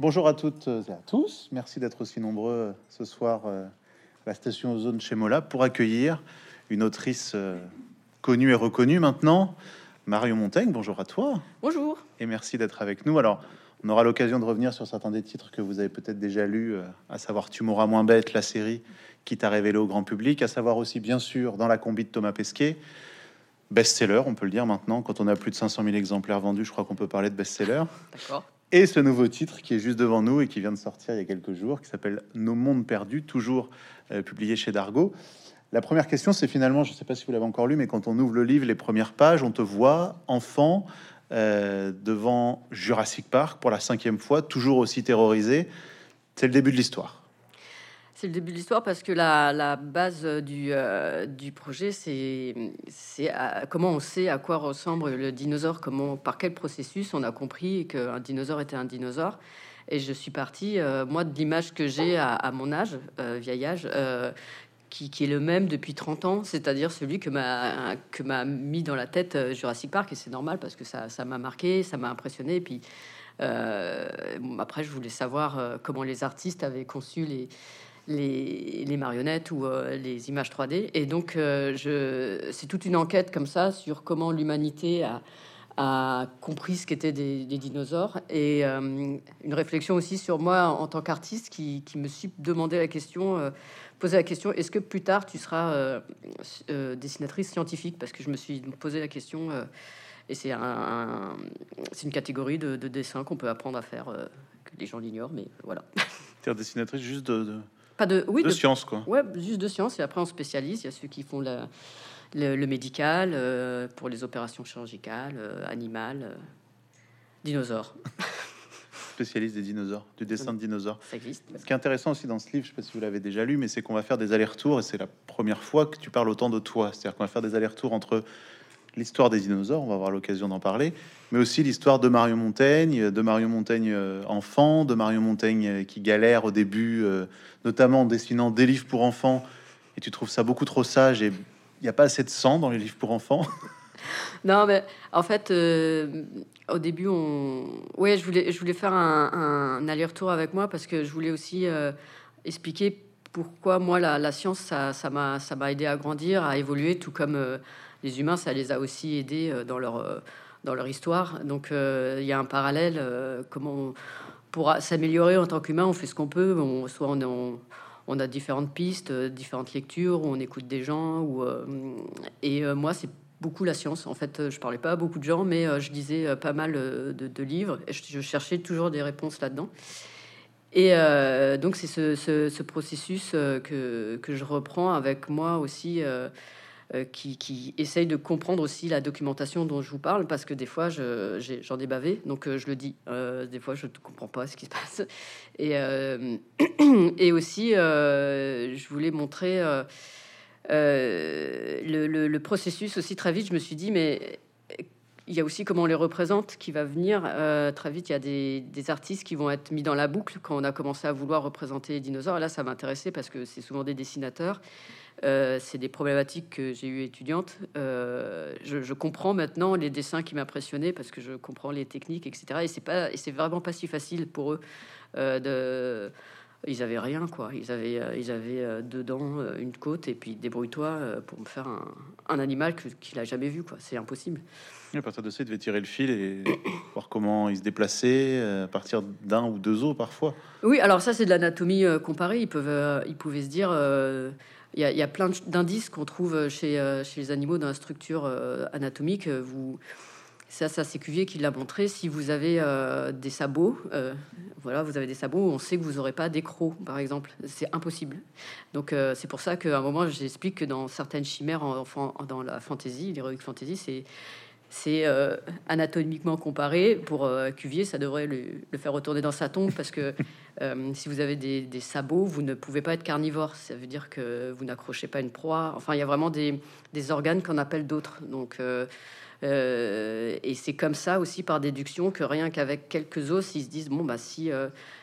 Bonjour à toutes et à tous. Merci d'être aussi nombreux ce soir euh, à la station Ozone chez Mola pour accueillir une autrice euh, connue et reconnue maintenant, Marion Montaigne. Bonjour à toi. Bonjour. Et merci d'être avec nous. Alors, on aura l'occasion de revenir sur certains des titres que vous avez peut-être déjà lus, euh, à savoir Tu m'auras moins bête, la série qui t'a révélé au grand public, à savoir aussi, bien sûr, dans la combi de Thomas Pesquet, best-seller, on peut le dire maintenant. Quand on a plus de 500 000 exemplaires vendus, je crois qu'on peut parler de best-seller. D'accord. Et ce nouveau titre qui est juste devant nous et qui vient de sortir il y a quelques jours, qui s'appelle Nos mondes perdus, toujours euh, publié chez Dargo. La première question, c'est finalement, je ne sais pas si vous l'avez encore lu, mais quand on ouvre le livre, les premières pages, on te voit enfant euh, devant Jurassic Park pour la cinquième fois, toujours aussi terrorisé. C'est le début de l'histoire. C'est le début de l'histoire parce que la, base du, euh, du projet, c'est comment on sait à quoi ressemble le dinosaure, comment, par quel processus on a compris qu'un dinosaure était un dinosaure. Et je suis partie, euh, moi, de l'image que j'ai à, mon âge, euh, vieil âge, euh, qui, est le même depuis 30 ans, c'est-à-dire celui que m'a mis dans la tête Jurassic Park. Et c'est normal parce que ça m'a marqué, ça m'a impressionné. Puis après, je voulais savoir comment les artistes avaient conçu les les, marionnettes ou euh, les images 3D. Et donc, euh, c'est toute une enquête comme ça sur comment l'humanité a, compris ce qu'étaient des, dinosaures et euh, une réflexion aussi sur moi en, tant qu'artiste qui, me suis demandé la question, posé la question, est-ce que plus tard tu seras dessinatrice scientifique? Parce que je me suis posé la question. et c'est un, une catégorie de, de dessin qu'on peut apprendre à faire, que les gens l'ignorent, mais voilà. Dessinatrice juste de, Pas de, oui, de de- science, quoi. Ouais, juste de science. Et après, on spécialise. Il y a ceux qui font la- le, le médical euh, pour les opérations chirurgicales, euh, animales, euh, dinosaures. Spécialiste des dinosaures, du dessin de dinosaures. Ça existe. Ce qui est intéressant aussi dans ce livre, je sais pas si vous l'avez déjà lu, mais c'est qu'on va faire des allers-retours et c'est la première fois que tu parles autant de toi. C'est-à-dire qu'on va faire des allers-retours entre l'histoire des dinosaures, on va avoir l'occasion d'en parler, mais aussi l'histoire de Marion Montaigne, de Marion Montaigne euh, enfant, de Marion Montaigne euh, qui galère au début, euh, notamment en dessinant des livres pour enfants, et tu trouves ça beaucoup trop sage et il n'y a pas assez de sang dans les livres pour enfants? Non, mais en fait, au début, on... ouais, je voulais, je voulais faire un, aller-retour avec moi parce que je voulais aussi expliquer pourquoi moi la, science ça m'a ça aidé à grandir, à évoluer, tout comme les humains, ça les a aussi aidés euh, dans leur euh, dans leur histoire. Donc euh, il y a un parallèle. comment pour s'améliorer en tant qu'humain, on fait ce qu'on peut. On, soit on, a différentes pistes, différentes lectures, on écoute des gens. Et moi, c'est beaucoup la science. En fait, je parlais pas à beaucoup de gens, mais je lisais pas mal de, livres. Et je, cherchais toujours des réponses là-dedans. Et donc, c'est ce, ce- ce processus que, que je reprends avec moi aussi, qui, qui essaye de comprendre aussi la documentation dont je vous parle, parce que des fois, je- j'en ai, bavé, donc euh, je le dis. Euh, des fois, je ne comprends pas ce qui se passe. Et, euh, et aussi, euh, je voulais montrer euh, euh, le- le processus aussi très vite. Je me suis dit, mais il y a aussi comment on les représente qui va venir. Euh, très vite, il y a des, artistes qui vont être mis dans la boucle quand on a commencé à vouloir représenter les dinosaures. Là, ça m'intéressait parce que c'est souvent des dessinateurs. Euh, c'est des problématiques que j'ai eues étudiantes. Euh, je, comprends maintenant les dessins qui m'impressionnaient parce que je comprends les techniques, etc. Et c'est pas, c'est vraiment pas si facile pour eux. Ils avaient rien, quoi. Ils avaient, ils avaient dedans euh, une côte et puis débrouille-toi pour me faire un, animal qu'il a jamais vu, quoi. C'est impossible. Et à partir de ça, il devait tirer le fil et voir comment il se déplaçait euh, à partir d'un ou deux os parfois. Oui, alors ça, c'est de l'anatomie euh, comparée. Ils, peuvent, euh, ils pouvaient se dire. euh, Il y, a- plein d'indices qu'on trouve chez, les animaux dans la structure anatomique. Vous, ça, c'est Cuvier qui l'a montré. Si vous avez des sabots, voilà, vous avez des sabots, on sait que vous n'aurez pas d'écrou, par exemple. C'est impossible. Donc, c'est pour ça qu'à un moment, j'explique que dans certaines chimères, en, en- dans la fantasy, l'héroïque fantasy, c'est c'est euh, anatomiquement comparé. Pour euh, Cuvier, ça devrait le, faire retourner dans sa tombe parce que euh, si vous avez des, sabots, vous ne pouvez pas être carnivore. Ça veut dire que vous n'accrochez pas une proie. Enfin, il y a vraiment des, organes qu'on appelle d'autres. Donc, et c'est comme ça aussi par déduction que rien qu'avec quelques os, ils se disent bon bah si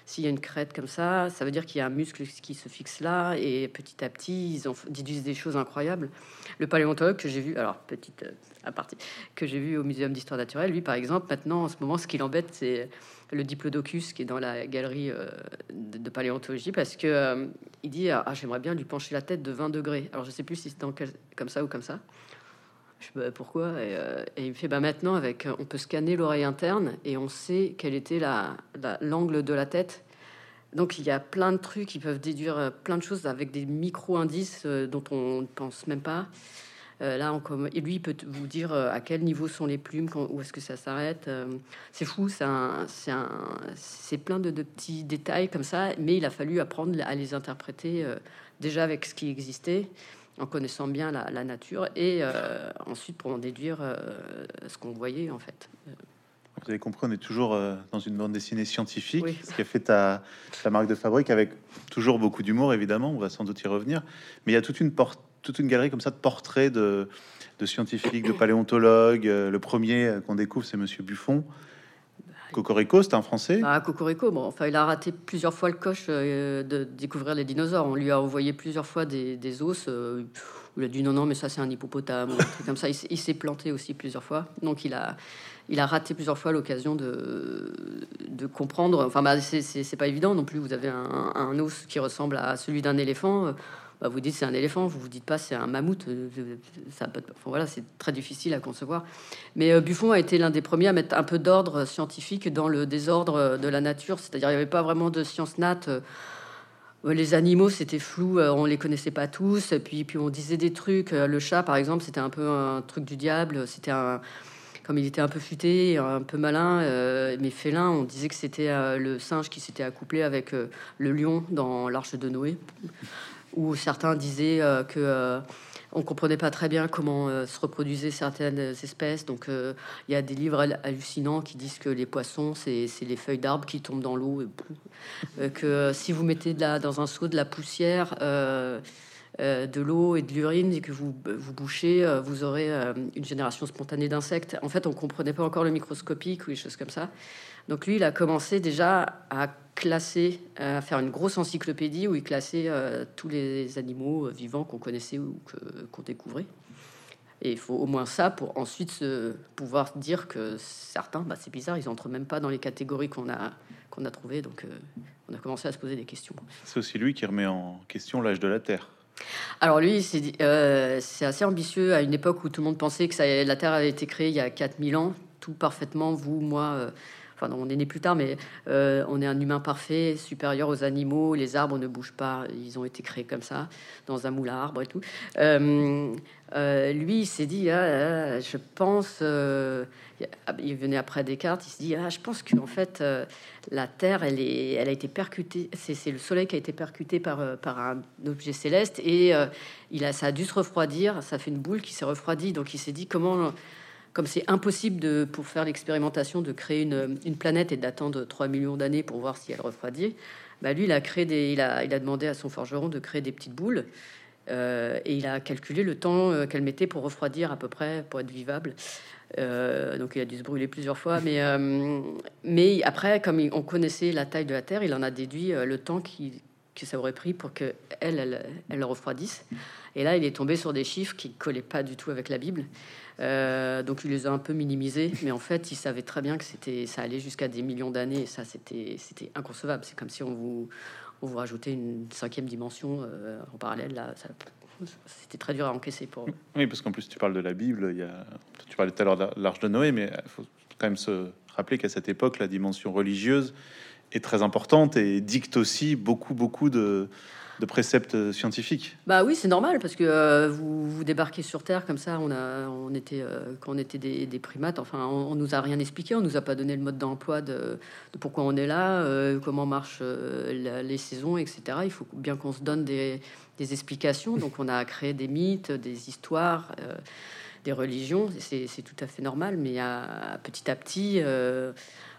s'il y a une crête comme ça, ça veut dire qu'il y a un muscle qui se fixe là et petit à petit ils en déduisent des choses incroyables. Le paléontologue que j'ai vu, alors petite euh, aparté, que j'ai vu au Muséum d'histoire naturelle, lui par exemple, maintenant en ce moment, ce qui l'embête, c'est le diplodocus qui est dans la galerie de, paléontologie parce que il dit ah j'aimerais bien lui pencher la tête de 20 degrés. Alors je sais plus si c'est dans comme ça ou comme ça. Je sais bah, pourquoi? Et, il me fait bah maintenant avec on peut scanner l'oreille interne et on sait quel était la l'angle de la tête donc il y a plein de trucs qui peuvent déduire euh, plein de choses avec des micro-indices euh, dont on ne pense même pas. Euh, là, on, et lui, il peut vous dire à quel niveau sont les plumes, où est-ce que ça s'arrête. c'est fou, c'est plein de, petits détails comme ça, mais il a fallu apprendre à les interpréter déjà avec ce qui existait, en connaissant bien la, nature, et ensuite pour en déduire ce qu'on voyait en fait. Vous avez compris, on est toujours euh, dans une bande dessinée scientifique, ce qui a fait ta, marque de fabrique avec toujours beaucoup d'humour, évidemment. On va sans doute y revenir. Mais il y a toute une, toute une galerie comme ça de portraits de, scientifiques, de paléontologues. Euh, le premier euh, qu'on découvre, c'est Monsieur Buffon. Cocorico, c'est un Français? Ah, Cocorico, bon, enfin, il a raté plusieurs fois le coche de découvrir les dinosaures. On lui a envoyé plusieurs fois des, os. où il a dit non, non, mais ça, c'est un hippopotame. comme ça, il s'est planté aussi plusieurs fois. Donc, il a, il a raté plusieurs fois l'occasion de, de comprendre. Enfin, bah, c'est pas évident non plus. Vous avez un, os qui ressemble à celui d'un éléphant. Bah, vous dites c'est un éléphant, vous vous dites pas c'est un mammouth. Ça, enfin, voilà, c'est très difficile à concevoir. Mais euh, Buffon a été l'un des premiers à mettre un peu d'ordre scientifique dans le désordre de la nature. C'est-à-dire il n'y avait pas vraiment de science nat. Euh, les animaux, c'était flou, euh, on les connaissait pas tous. Et puis, on disait des trucs. Le chat, par exemple, c'était un peu un truc du diable. C'était un, comme il était un peu futé, un peu malin, euh, mais félin, on disait que c'était euh, le singe qui s'était accouplé avec euh, le lion dans l'Arche de Noé, où certains disaient que on comprenait pas très bien comment se reproduisaient certaines espèces. Donc il y a des livres hallucinants qui disent que les poissons, c'est les feuilles d'arbres qui tombent dans l'eau, que si vous mettez de la, dans un seau de la poussière euh, de l'eau et de l'urine et que vous, vous bouchez, euh, vous aurez euh, une génération spontanée d'insectes. En fait, on comprenait pas encore le microscopique ou des choses comme ça. Donc lui, il a commencé déjà à classer, à faire une grosse encyclopédie où il classait tous les animaux vivants qu'on connaissait ou qu'on découvrait. Et il faut au moins ça pour ensuite se, pouvoir dire que certains, bah, c'est bizarre, ils entrent même pas dans les catégories qu'on a, qu'on a trouvées. Donc on a commencé à se poser des questions. C'est aussi lui qui remet en question l'âge de la Terre. Alors lui, euh, c'est assez ambitieux à une époque où tout le monde pensait que la Terre avait été créée il y a 4000 ans, tout parfaitement, vous, moi, euh, enfin on est né plus tard, mais euh, on est un humain parfait, supérieur aux animaux, les arbres ne bougent pas, ils ont été créés comme ça, dans un moule à arbres et tout. lui, il s'est dit, ah, je pense, il venait après Descartes, il se dit, ah, je pense qu'en fait, la Terre, elle, est, elle a été percutée, c'est le Soleil qui a été percuté par, euh, par un objet céleste et euh, il a, ça a dû se refroidir, ça fait une boule qui s'est refroidie. Donc il s'est dit comment, comme c'est impossible de, pour faire l'expérimentation de créer une, planète et d'attendre 3 millions d'années pour voir si elle refroidit, bah lui, il a, créé des, il, a, demandé à son forgeron de créer des petites boules. Euh, et il a calculé le temps qu'elle mettait pour refroidir à peu près, pour être vivable. Euh, donc il a dû se brûler plusieurs fois. Mais, euh, mais après, comme on connaissait la taille de la Terre, il en a déduit euh, le temps qui, que ça aurait pris pour que elle, elle, refroidisse. Et là, il est tombé sur des chiffres qui collaient pas du tout avec la Bible. donc il les a un peu minimisés, mais en fait, il savait très bien que c'était, ça allait jusqu'à des millions d'années. Et ça, c'était, c'était inconcevable. C'est comme si on vous, on vous rajoutait une cinquième dimension en parallèle. Là, ça, c'était très dur à encaisser pour Oui, parce qu'en plus, tu parles de la Bible, il y a... tu parlais tout à l'heure de l'Arche de Noé, mais il faut quand même se rappeler qu'à cette époque, la dimension religieuse est très importante et dicte aussi beaucoup, beaucoup de, de préceptes scientifiques. Bah oui, c'est normal parce que euh, vous, vous, débarquez sur Terre comme ça. On a, on était, euh, quand on était des, primates. Enfin, on, nous a rien expliqué. On nous a pas donné le mode d'emploi de, pourquoi on est là, euh, comment marchent les saisons, etc. Il faut bien qu'on se donne des, des, explications. Donc, on a créé des mythes, des histoires. des religions, c'est tout à fait normal, mais à, petit à petit,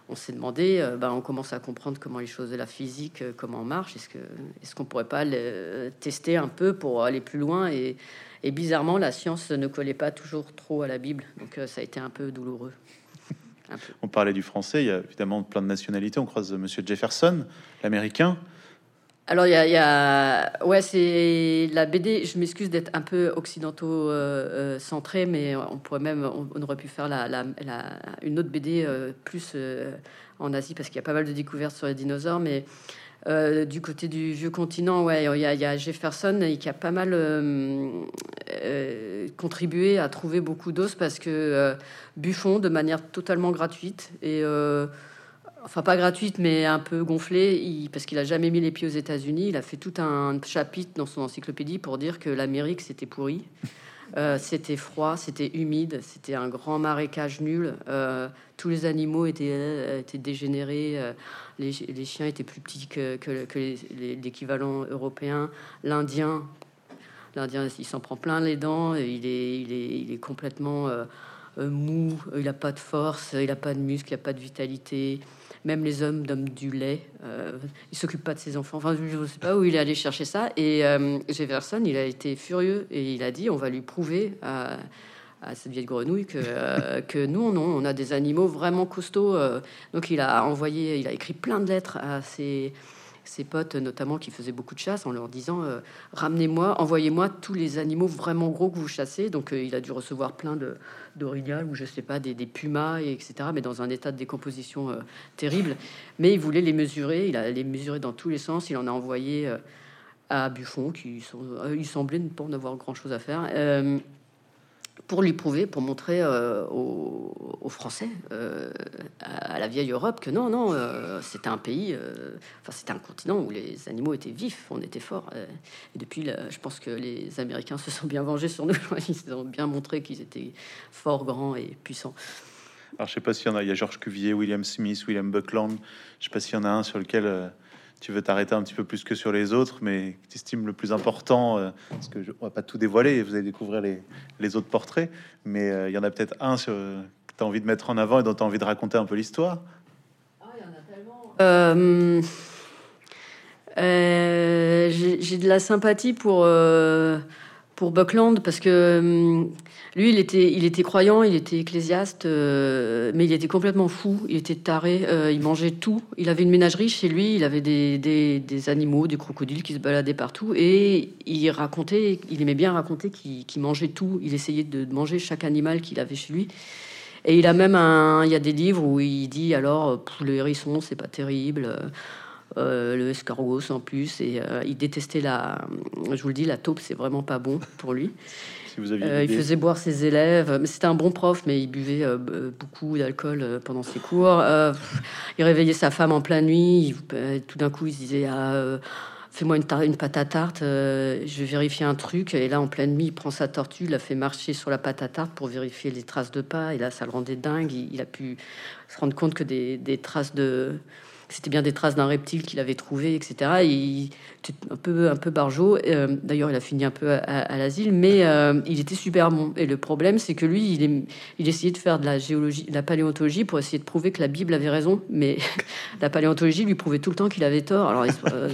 on s'est demandé, euh, ben, on commence à comprendre comment les choses de la physique, euh, comment on marche. Est-ce que, est-ce qu'on pourrait pas le tester un peu pour aller plus loin et, bizarrement, la science ne collait pas toujours trop à la Bible, donc euh, ça a été un peu douloureux. On parlait du français, il y a évidemment plein de nationalités. On croise Monsieur Jefferson, l'américain. Alors, il y, a, Ouais, c'est la BD. Je m'excuse d'être un peu occidentaux-centré, mais on pourrait même. On, aurait pu faire la, la, une autre BD plus en Asie, parce qu'il y a pas mal de découvertes sur les dinosaures, mais. du côté du vieux continent, ouais, il y, a, y a Jefferson qui a pas mal contribué à trouver beaucoup d'os parce que Buffon, de manière totalement gratuite et enfin pas gratuite, mais un peu gonflée, parce qu'il a jamais mis les pieds aux États-Unis. Il a fait tout un chapitre dans son encyclopédie pour dire que l'Amérique c'était pourri, euh, c'était froid, c'était humide, c'était un grand marécage nul. Euh, tous les animaux étaient, euh, étaient dégénérés, les, chiens étaient plus petits que, l'équivalent européen. L'Indien, l'Indien, il s'en prend plein les dents, il est, il est, il est complètement mou, il n'a pas de force, il n'a pas de muscle, il n'a pas de vitalité. Même les hommes donnent du lait. Euh, il s'occupe pas de ses enfants. Enfin, je ne sais pas où il est allé chercher ça. Et euh, Jefferson, il a été furieux et il a dit on va lui prouver à, cette vieille grenouille que, euh, que nous, non, on a des animaux vraiment costauds. Euh. donc il a envoyé, il a écrit plein de lettres à ses ses potes notamment qui faisaient beaucoup de chasse en leur disant euh, ramenez-moi, envoyez-moi tous les animaux vraiment gros que vous chassez. Donc euh, il a dû recevoir plein de d'orignal ou je sais pas des, pumas et etc. Mais dans un état de décomposition euh, terrible. Mais il voulait les mesurer, il a les mesuré dans tous les sens. Il en a envoyé à Buffon qui sont, il semblait ne pas en avoir grand chose à faire pour lui prouver, pour montrer euh, aux, Français, euh, à, la vieille Europe, que non, non, euh, c'était un pays, enfin c'était un continent où les animaux étaient vifs, on était fort. et depuis, je pense que les Américains se sont bien vengés sur nous. Ils ont bien montré qu'ils étaient forts, grands et puissants. Alors je sais pas s'il y en a, il y a Georges Cuvier, William Smith, William Buckland. Je sais pas s'il y en a un sur lequel tu veux t'arrêter un petit peu plus que sur les autres, mais tu estimes le plus important, euh, parce que je, on va pas tout dévoiler, vous allez découvrir les, les autres portraits, mais euh, il y en a peut-être un sur, que tu as envie de mettre en avant et dont tu as envie de raconter un peu l'histoire. Ah, euh, j'ai de la sympathie pour, pour Buckland parce que lui, il était, il était croyant, il était ecclésiaste, euh, mais il était complètement fou, il était taré, euh, il mangeait tout. Il avait une ménagerie chez lui, il avait des, des, animaux, des crocodiles qui se baladaient partout, et il racontait, il aimait bien raconter qu'il mangeait tout. Il essayait de manger chaque animal qu'il avait chez lui. Et il a même un, il y a des livres où il dit alors, pour le hérisson, c'est pas terrible. Euh, le escargot en plus et il détestait la je vous le dis la taupe c'est vraiment pas bon pour lui euh, il faisait boire ses élèves. C'était un bon prof, mais il buvait euh, beaucoup d'alcool euh, pendant ses cours. il réveillait sa femme en pleine nuit. tout d'un coup, il se disait ah, Fais-moi une, une, pâte à tarte, je vais vérifier un truc. Et là, en pleine nuit, il prend sa tortue, il la fait marcher sur la pâte à tarte pour vérifier les traces de pas. Et là, ça le rendait dingue. Il, a pu se rendre compte que des, des traces de, c'était bien des traces d'un reptile qu'il avait trouvé, etc. Et il était un peu, un peu barjot. Euh, d'ailleurs, il a fini un peu à, l'asile, mais euh, il était super bon. Et le problème, c'est que lui, il, il essayait de faire de la géologie, de la paléontologie pour essayer de prouver que la Bible avait raison, mais la paléontologie lui prouvait tout le temps qu'il avait tort. Alors, il, euh,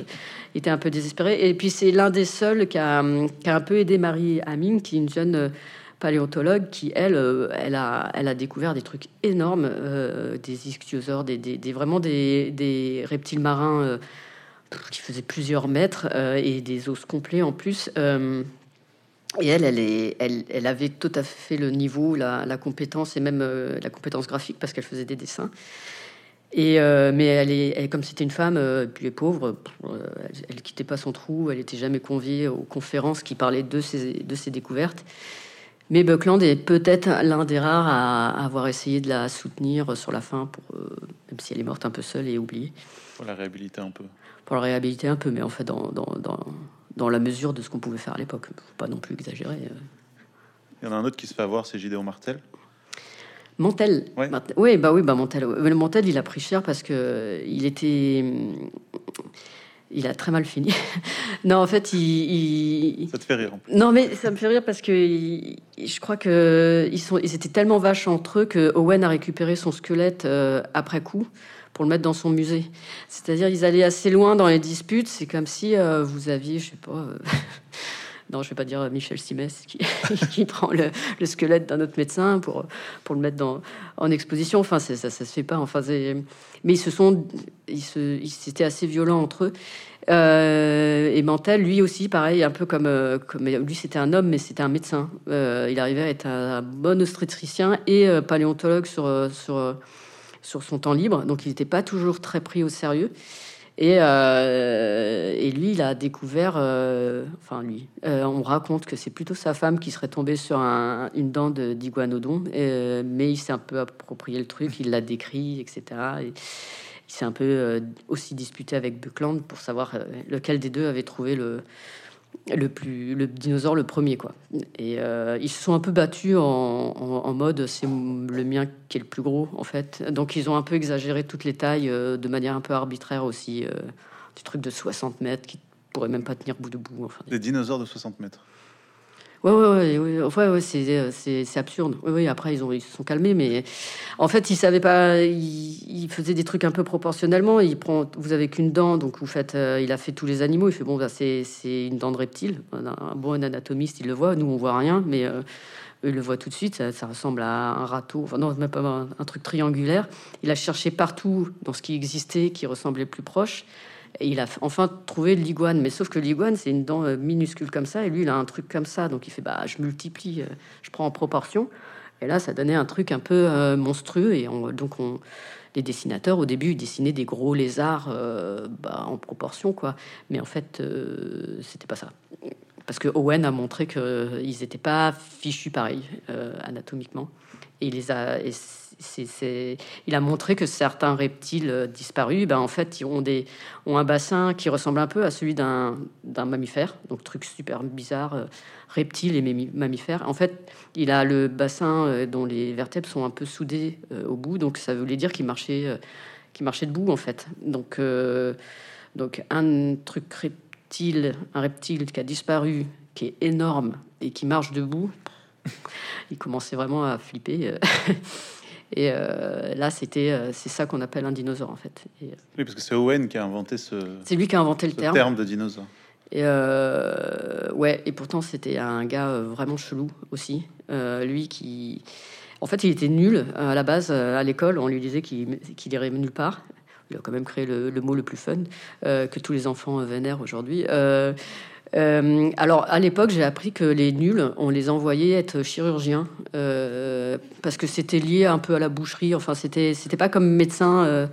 était un peu désespéré. Et puis, c'est l'un des seuls qui a, qui a, un peu aidé Marie Amine, qui est une jeune paléontologue qui, elle, euh, elle, a, elle a découvert des trucs énormes, euh, des ichthyosaures, des, des, vraiment des, des, reptiles marins euh, qui faisaient plusieurs mètres et des os complets en plus. et elle, elle, est, elle, elle, avait tout à fait le niveau, la, la compétence et même la compétence graphique parce qu'elle faisait des dessins. Et mais elle est, comme c'était une femme, puis elle est pauvre, elle, elle, quittait pas son trou, elle était jamais conviée aux conférences qui parlaient de ses, de ses découvertes. Mais Buckland est peut-être l'un des rares à avoir essayé de la soutenir sur la fin, pour, euh, même si elle est morte un peu seule et oubliée. Pour la réhabiliter un peu. Pour la réhabiliter un peu, mais en fait, dans, dans, dans, dans la mesure de ce qu'on pouvait faire à l'époque. pas non plus exagérer. Euh. Il y en a un autre qui se fait avoir, c'est Gideon Martel. Montel. Oui, bah oui, bah Montel. Le Montel, il a pris cher parce que il était il a très mal fini. non, en fait, il, Ça te fait rire. Non, mais ça me fait rire parce que je crois que ils sont, ils étaient tellement vaches entre eux que Owen a récupéré son squelette euh, après coup pour le mettre dans son musée. C'est-à-dire, ils allaient assez loin dans les disputes. C'est comme si euh, vous aviez, je sais pas. non, je vais pas dire Michel Simès qui, prend le, le squelette d'un autre médecin pour, le mettre en exposition. Enfin, ça, ça se fait pas. Enfin, mais ils se sont, ils c'était assez violent entre eux. Euh, et Mantel, lui aussi, pareil, un peu comme, euh, comme lui, c'était un homme, mais c'était un médecin. Euh, il arrivait à être un, bon obstétricien et paléontologue sur, sur son temps libre, donc il n'était pas toujours très pris au sérieux. Et, et lui, il a découvert, enfin lui, on raconte que c'est plutôt sa femme qui serait tombée sur une dent d'iguanodon, mais il s'est un peu approprié le truc, il l'a décrit, etc. Et, il s'est un peu euh, aussi disputé avec Buckland pour savoir euh, lequel des deux avait trouvé le, le plus le dinosaure le premier quoi. Et euh, ils se sont un peu battus en, en, mode c'est le mien qui est le plus gros en fait. Donc ils ont un peu exagéré toutes les tailles de manière un peu arbitraire aussi du truc de 60 mètres qui pourrait même pas tenir bout de bout des dinosaures de 60 mètres Ouais, ouais, ouais, ouais, ouais c'est, c'est, absurde. Oui, après, ils, ont, ils se sont calmés, mais en fait, ils savaient pas. Ils, faisaient des trucs un peu proportionnellement. Il prend, vous avez qu'une dent, donc vous faites. Euh, il a fait tous les animaux. Il fait bon, bah, c'est, une dent de reptile. Un bon anatomiste, il le voit. Nous, on voit rien, mais euh, eux, le voient tout de suite. Ça, ressemble à un râteau. Enfin, non, même pas un, truc triangulaire. Il a cherché partout dans ce qui existait qui ressemblait plus proche. Et il a enfin trouvé l'iguane. Mais sauf que l'iguane, c'est une dent euh, minuscule comme ça. Et lui, il a un truc comme ça. Donc il fait, bah, je multiplie, euh, je prends en proportion. Et là, ça donnait un truc un peu euh, monstrueux. Et donc, on, les dessinateurs, au début, ils dessinaient des gros lézards bah, en proportion, quoi. Mais en fait, c'était pas ça. Parce que Owen a montré qu'ils n'étaient pas fichus pareil, anatomiquement. Et il les a c'est, il a montré que certains reptiles euh, disparus, ben, en fait, ils ont, des, ont un bassin qui ressemble un peu à celui d'un, mammifère. Donc, truc super bizarre, euh, reptiles et mammifères. En fait, il a le bassin euh, dont les vertèbres sont un peu soudées au bout. Donc, ça voulait dire qu'il marchait, qu'il marchait debout, en fait. Donc, donc, un truc reptile, un reptile qui a disparu, qui est énorme et qui marche debout, il commençait vraiment à flipper. Et euh, là, c'était, euh, c'est ça qu'on appelle un dinosaure en fait. Et, euh, oui, parce que c'est Owen qui a inventé ce. C'est lui qui a inventé le terme. terme de dinosaure. Et ouais, et pourtant c'était un gars vraiment chelou aussi. lui qui, en fait, il était nul à la base à l'école. On lui disait qu'il qu'il irait nulle part. Il a quand même créé le, le mot le plus fun que tous les enfants vénèrent aujourd'hui. Euh, alors, à l'époque, j'ai appris que les nuls, on les envoyait être chirurgiens euh, parce que c'était lié un peu à la boucherie. Enfin, c'était c'était pas comme médecin. Euh,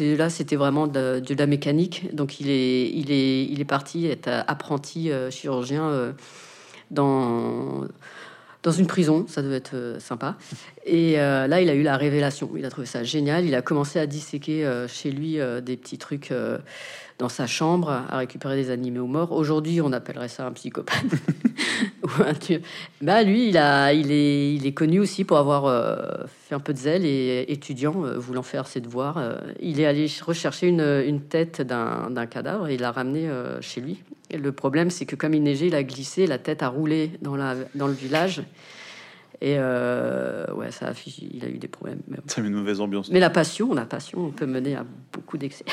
là, c'était vraiment de, de, la mécanique. Donc, il est il est il est parti être apprenti chirurgien dans dans une prison, ça devait être sympa. Et là, il a eu la révélation. Il a trouvé ça génial. Il a commencé à disséquer chez lui des petits trucs dans sa chambre à récupérer des animaux morts. Aujourd'hui, on appellerait ça un psychopathe ou un tueur. Bah, lui, il, a, il, est, il est connu aussi pour avoir euh, fait un peu de zèle et étudiant, euh, voulant faire ses devoirs. Euh, il est allé rechercher une, une tête d'un cadavre et il l'a ramené chez lui. Et le problème, c'est que comme il neigeait, il a glissé, la tête a roulé dans, la, dans le village. Et ouais, ça a, il a eu des problèmes. C'est une mauvaise ambiance. Mais la passion, la passion, on peut mener à beaucoup d'excès.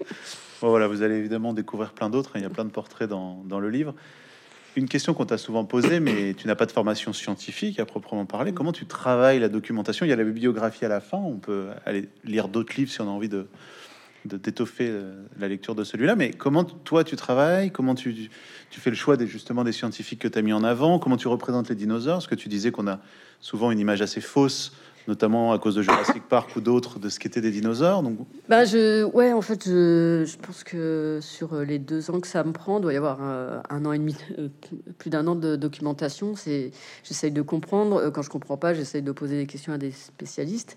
voilà, vous allez évidemment découvrir plein d'autres. Hein, il y a plein de portraits dans, le livre. Une question qu'on t'a souvent posée, mais tu n'as pas de formation scientifique à proprement parler. Comment tu travailles la documentation? Il y a la bibliographie à la fin. On peut aller lire d'autres livres si on a envie de d'étoffer euh, la lecture de celui-là. Mais comment toi tu travailles? Comment tu, tu fais le choix des, justement des scientifiques que tu as mis en avant? Comment tu représentes les dinosaures? Parce que tu disais qu'on a souvent une image assez fausse notamment à cause de Jurassic Park ou d'autres, de ce qu'étaient des dinosaures. Donc... Bah je, ouais, en fait, je, je, pense que sur les deux ans que ça me prend, doit y avoir un, an et demi, euh, plus d'un an de documentation. C'est, j'essaye de comprendre. Euh, quand je comprends pas, j'essaye de poser des questions à des spécialistes.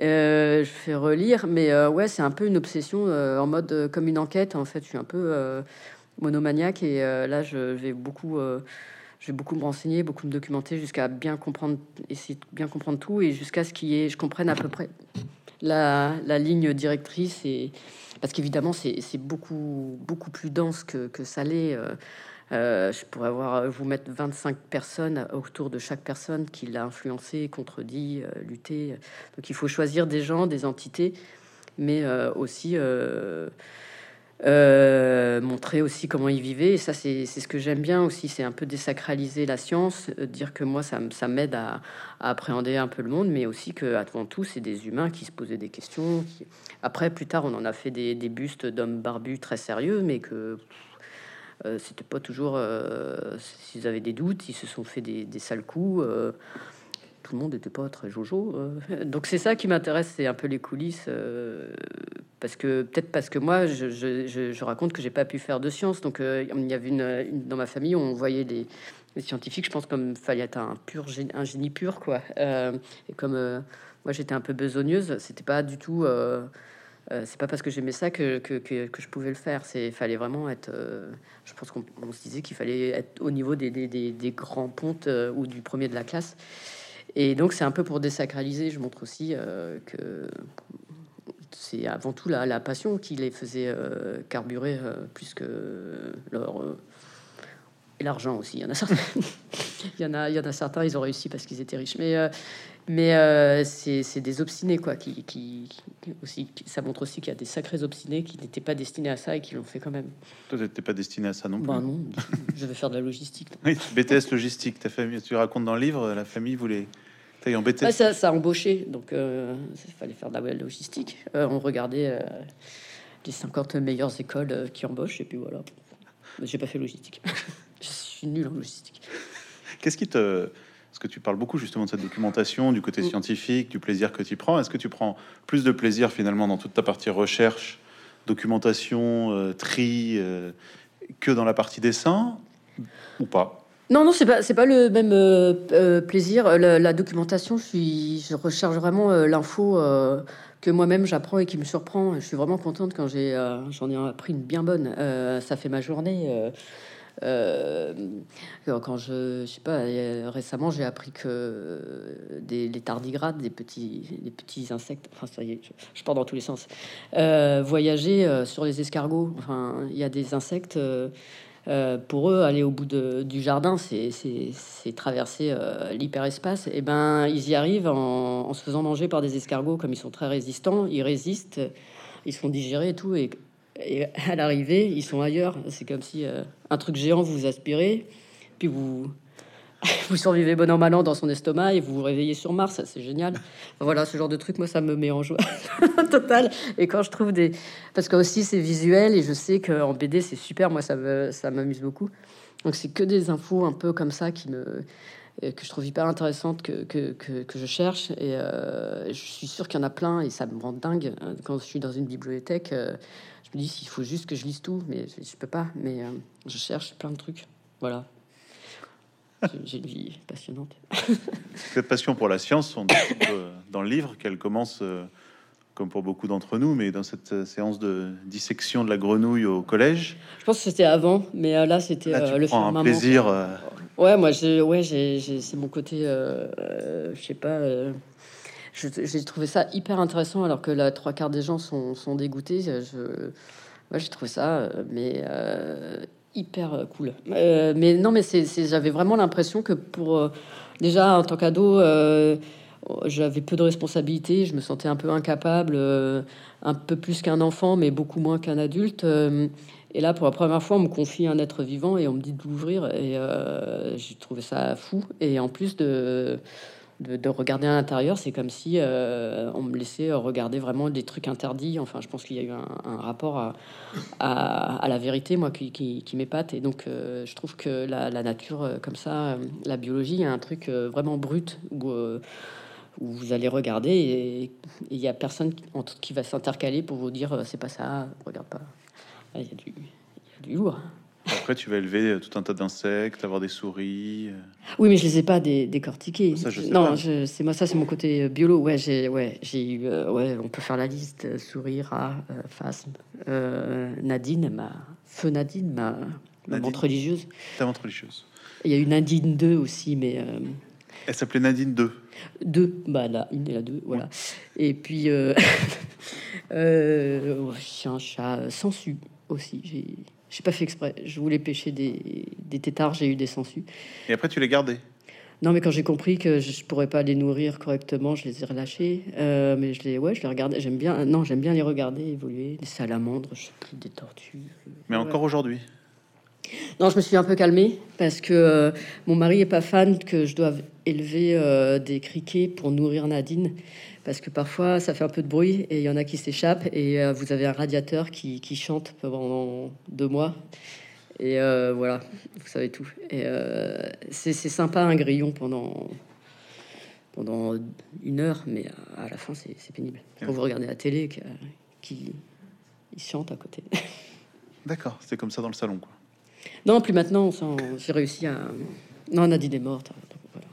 Euh, je fais relire, mais ouais, c'est un peu une obsession en mode comme une enquête. En fait, je suis un peu monomaniaque et là, je vais beaucoup je vais beaucoup me renseigner, beaucoup me documenter jusqu'à bien comprendre, essayer de bien comprendre tout et jusqu'à ce qu'il y ait, je comprenne à peu près la, ligne directrice. Et, parce qu'évidemment, c'est beaucoup, beaucoup plus dense que, que ça l'est. Euh, euh, je pourrais avoir, vous mettre 25 personnes autour de chaque personne qui l'a influencé, contredit, euh, lutté. Donc il faut choisir des gens, des entités, mais aussi euh, montrer aussi comment ils vivaient. Et ça, c'est ce que j'aime bien aussi, c'est un peu désacraliser la science, euh, dire que moi, ça, ça m'aide à, appréhender un peu le monde, mais aussi que, avant tout, c'est des humains qui se posaient des questions. Après, plus tard, on en a fait des, des bustes d'hommes barbus très sérieux, mais que euh, c'était pas toujours. S'ils avaient des doutes, ils se sont fait des, des sales coups le monde n'était pas très jojo. Euh. Donc c'est ça qui m'intéresse, c'est un peu les coulisses, euh, parce que peut-être parce que moi, je, raconte que j'ai pas pu faire de sciences. Donc euh, il y avait une, dans ma famille, on voyait les, scientifiques, je pense comme fallait être un pur un génie pur, quoi. et comme moi j'étais un peu besogneuse, c'était pas du tout. c'est pas parce que j'aimais ça que, je pouvais le faire. C'est fallait vraiment être. je pense qu'on se disait qu'il fallait être au niveau des, des, des, des grands pontes ou du premier de la classe. Et donc, c'est un peu pour désacraliser. Je montre aussi euh, que c'est avant tout la, passion qui les faisait euh, carburer euh, plus que leur et l'argent aussi. Il y en a certains. Il y en a, il y en a certains. Ils ont réussi parce qu'ils étaient riches, mais mais c'est des obstinés quoi. Qui, qui, aussi, ça montre aussi qu'il y a des sacrés obstinés qui n'étaient pas destinés à ça et qui l'ont fait quand même. Toi, n'étais pas destiné à ça non plus. Ben non, je vais faire de la logistique. oui, BTS logistique. Ta famille, tu racontes dans le livre, la famille voulait ça, ça a embauché, donc il euh, fallait faire de la logistique. Euh, on regardait euh, les 50 meilleures écoles qui embauchent, et puis voilà. J'ai pas fait logistique. je suis nul en logistique. Qu'est-ce qui te. Parce que tu parles beaucoup justement de cette documentation, du côté mm. scientifique, du plaisir que tu prends. Est-ce que tu prends plus de plaisir finalement dans toute ta partie recherche, documentation, tri, que dans la partie dessin ou pas? Non, non, c'est pas, c'est pas le même euh, euh, plaisir. La, documentation, je, suis, je recherche vraiment euh, l'info que moi-même j'apprends et qui me surprend. Je suis vraiment contente quand j'ai, j'en ai appris une bien bonne. ça fait ma journée. Quand je, je sais pas, récemment j'ai appris que des, les tardigrades, des petits, des petits insectes, enfin ça y est, je, je pars dans tous les sens, voyager sur les escargots. Enfin, il y a des insectes euh, pour eux, aller au bout du jardin, c'est traverser euh, l'hyperespace. Et eh ben, ils y arrivent en, se faisant manger par des escargots, comme ils sont très résistants. Ils résistent, ils se font digérer et tout. Et, à l'arrivée, ils sont ailleurs. C'est comme si euh, un truc géant vous aspirez, puis vous vous survivez bon an mal an dans son estomac et vous vous réveillez sur Mars, c'est génial. Voilà, ce genre de truc, moi, ça me met en joie total. Et quand je trouve des, parce que aussi c'est visuel et je sais qu'en BD c'est super, moi ça me, ça m'amuse beaucoup. Donc c'est que des infos un peu comme ça qui me que je trouve hyper intéressantes que, que, que, je cherche et euh, je suis sûr qu'il y en a plein et ça me rend dingue quand je suis dans une bibliothèque euh, me dis s'il faut juste que je lise tout mais je, je peux pas mais euh, je cherche plein de trucs voilà j'ai une vie passionnante. Cette passion pour la science, on découvre dans le livre qu'elle commence, euh, comme pour beaucoup d'entre nous, mais dans cette euh, séance de dissection de la grenouille au collège. Je pense que c'était avant, mais euh, là, c'était le faire un plaisir. Ouais, moi, ouais, c'est mon côté, je sais pas. J'ai trouvé ça hyper intéressant, alors que la trois quarts des gens sont, sont dégoûtés. Je, moi, j'ai trouvé ça, mais hyper euh, cool. Euh, mais non, mais c'est, j'avais vraiment l'impression que pour euh, déjà en tant qu'ado, j'avais peu de responsabilités, je me sentais un peu incapable, un peu plus qu'un enfant, mais beaucoup moins qu'un adulte. et là, pour la première fois, on me confie un être vivant et on me dit de l'ouvrir, et j'ai trouvé ça fou. Et en plus de de, regarder à l'intérieur, c'est comme si euh, on me laissait regarder vraiment des trucs interdits. Enfin, je pense qu'il y a eu un, rapport à, la vérité, moi, qui, qui, m'épate. Et donc, euh, je trouve que la, nature, euh, comme ça, la biologie, il y a un truc vraiment brut où, vous allez regarder et il y a personne qui va s'intercaler pour vous dire c'est pas ça, regarde pas. Il y y a du lourd. Après, tu vas élever euh, tout un tas d'insectes, avoir des souris. Euh. Oui, mais je les ai pas décortiqués. non, c'est moi, ça, c'est mon côté euh, biolo. Ouais, j'ai, ouais, j'ai eu, ouais, on peut faire la liste souris, rats, phasme. Nadine, ma feu Nadine, ma, ma montre religieuse. Ta montre religieuse. Il y a eu Nadine 2 aussi, mais. Elle s'appelait Nadine 2. 2, bah là, une et la 2, voilà. Et puis, chien, chat, sensu aussi. J'ai j'ai pas fait exprès. Je voulais pêcher des, des tétards, j'ai eu des sangsues. Et après, tu les gardais? Non, mais quand j'ai compris que je pourrais pas les nourrir correctement, je les ai relâchés. Euh, mais je les, ouais, je les regardais. J'aime bien. Non, j'aime bien les regarder évoluer. Des salamandres, je sais plus, des tortues. Mais Ouais. encore aujourd'hui? Non, je me suis un peu calmée parce que euh, mon mari est pas fan que je doive élever euh, des criquets pour nourrir Nadine. Parce que parfois, ça fait un peu de bruit et il y en a qui s'échappent et euh, vous avez un radiateur qui, qui chante pendant deux mois. Et voilà, vous savez tout. Et c'est sympa un grillon pendant, pendant une heure, mais à la fin, c'est pénible. Quand vous regardez la télé, qui il chante à côté. D'accord, c'est comme ça dans le salon, quoi. Non, plus maintenant, on s'en- j'ai réussi à. Non, Nadine est morte. hein, donc voilà.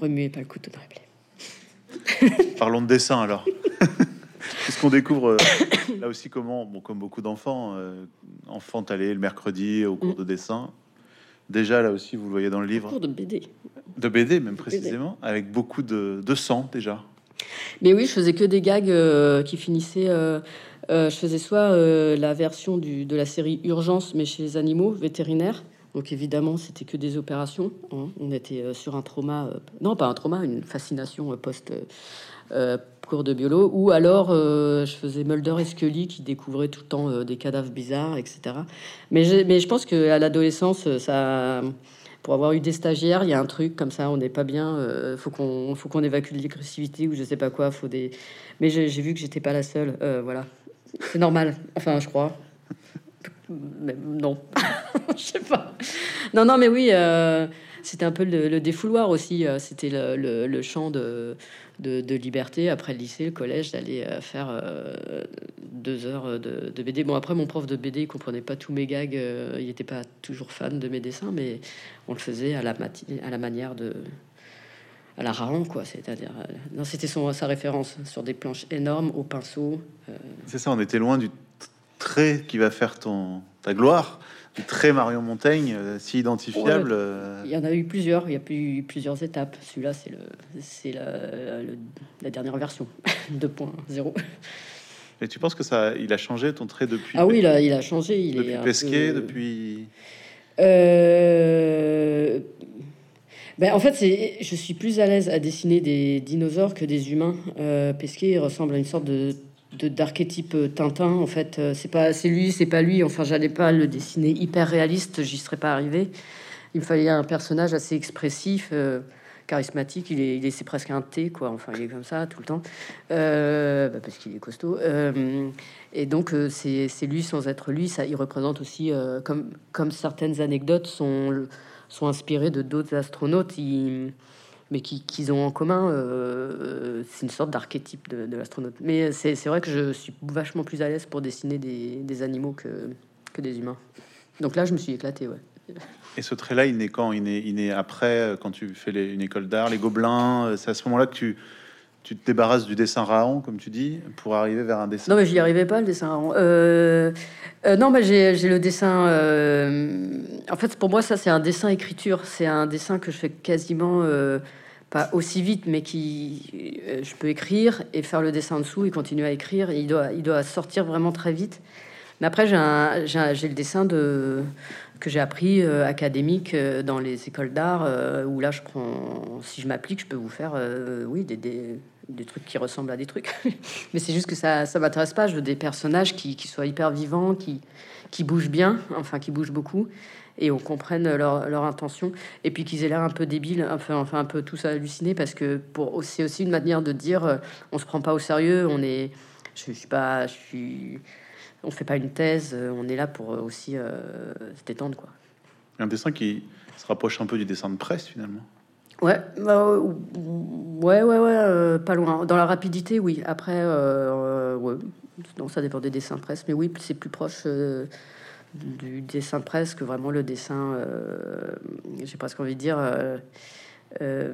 Remuez pas le couteau dans la plaie. Parlons de dessin alors. Puisqu'on découvre euh, là aussi comment, bon, comme beaucoup d'enfants, euh, enfants allés le mercredi au cours Mm. de dessin. Déjà là aussi, vous le voyez dans le livre, Cours de BD. de BD même précisément, avec beaucoup de, de sang déjà. Mais oui, je faisais que des gags euh, qui finissaient. euh, euh, je faisais soit la version de la série Urgence, mais chez les animaux vétérinaires. Donc évidemment, c'était que des opérations. hein. On était sur un trauma, non pas un trauma, une fascination post cours de biolo. Ou alors, je faisais Mulder et Scully qui découvraient tout le temps des cadavres bizarres, etc. Mais, mais je pense qu'à l'adolescence, euh, ça, pour avoir eu des stagiaires, il y a un truc comme ça, on n'est pas bien. euh, faut qu'on, faut qu'on évacue l'agressivité ou je sais pas quoi. Faut des. Mais j'ai, vu que j'étais pas la seule. euh, voilà, c'est normal. Enfin, je crois. Non, je sais pas. Non, non, mais oui, euh, c'était un peu le, défouloir aussi. euh, C'était le, le, champ de, de, liberté après le lycée, le collège, d'aller euh, faire euh, deux heures de, BD. Bon, après, mon prof de BD, il comprenait pas tous mes gags. il n'était pas toujours fan de mes dessins, mais on le faisait à la, à la manière de. à la Raon, quoi. C'est-à-dire. non, c'était son, sa référence sur des planches énormes au pinceau. C'est ça, on était loin du trait qui va faire ton ta gloire, trait Marion Montaigne, euh, si identifiable. euh, Il y en a eu plusieurs, il y a eu plusieurs étapes. Celui-là, c'est le, c'est la, le- la dernière version 2.0. Et tu penses que ça, il a changé ton trait depuis? Ah oui, là, il a changé. Il depuis est Pesquet, peu- depuis. Euh, Ben, en fait, c'est, je suis plus à l'aise à dessiner des dinosaures que des humains. Euh, Pesquet ressemble à une sorte de d'archétype Tintin. En fait, Euh, c'est pas, c'est lui, c'est pas lui. Enfin, j'allais pas le dessiner hyper réaliste. J'y serais pas arrivé. Il me fallait un personnage assez expressif, euh, charismatique. Il est, c'est presque un T, quoi. Enfin, il est comme ça tout le temps, Euh, bah, parce qu'il est costaud. Euh, et donc, euh, c'est, lui sans être lui. Ça, il représente aussi, euh, comme, comme certaines anecdotes sont sont inspirés de d'autres astronautes, mais qui qu'ils ont en commun. euh, c'est une sorte d'archétype de, de l'astronaute. Mais c'est c'est vrai que je suis vachement plus à l'aise pour dessiner des, des animaux que, que des humains. Donc là, je me suis éclaté, ouais. Et ce trait-là, il naît quand? Il naît, il naît après, euh, quand tu fais les- une école d'art, les gobelins. euh, C'est à ce moment-là que tu, tu te débarrasses du dessin raon, comme tu dis, pour arriver vers un dessin. Non, mais j'y arrivais pas, le dessin. Euh, euh, non, mais j'ai j'ai le dessin. euh, en fait, pour moi, ça, c'est un dessin-écriture. C'est un dessin que je fais quasiment euh, pas aussi vite, mais qui. euh, je peux écrire et faire le dessin en dessous et continuer à écrire. Il, doit, il doit sortir vraiment très vite. Mais après, j'ai le dessin de, que j'ai appris euh, académique euh, dans les écoles d'art, où là, je prends. Si je m'applique, je peux vous faire, oui, des, des, des trucs qui ressemblent à des trucs. Mais c'est juste que ça ça m'intéresse pas. Je veux des personnages qui, qui soient hyper vivants, qui, qui bougent bien, enfin qui bougent beaucoup, et on comprenne leur, leur intention. Et puis qu'ils aient l'air un peu débiles, enfin, enfin un peu tous hallucinés, parce que pour c'est aussi une manière de dire euh, on se prend pas au sérieux, on est. Je, je suis pas. Je suis. On fait pas une thèse, euh, on est là pour euh, aussi euh, se détendre, quoi. Un dessin qui se rapproche un peu du dessin de presse, finalement. Ouais, bah, euh, ouais, ouais, ouais, euh, pas loin. Dans la rapidité, oui. Après, ouais. Non, ça dépend des dessins de presse, mais oui, c'est plus proche du dessin de presse que vraiment le dessin, euh, j'ai presque envie de dire, euh, euh,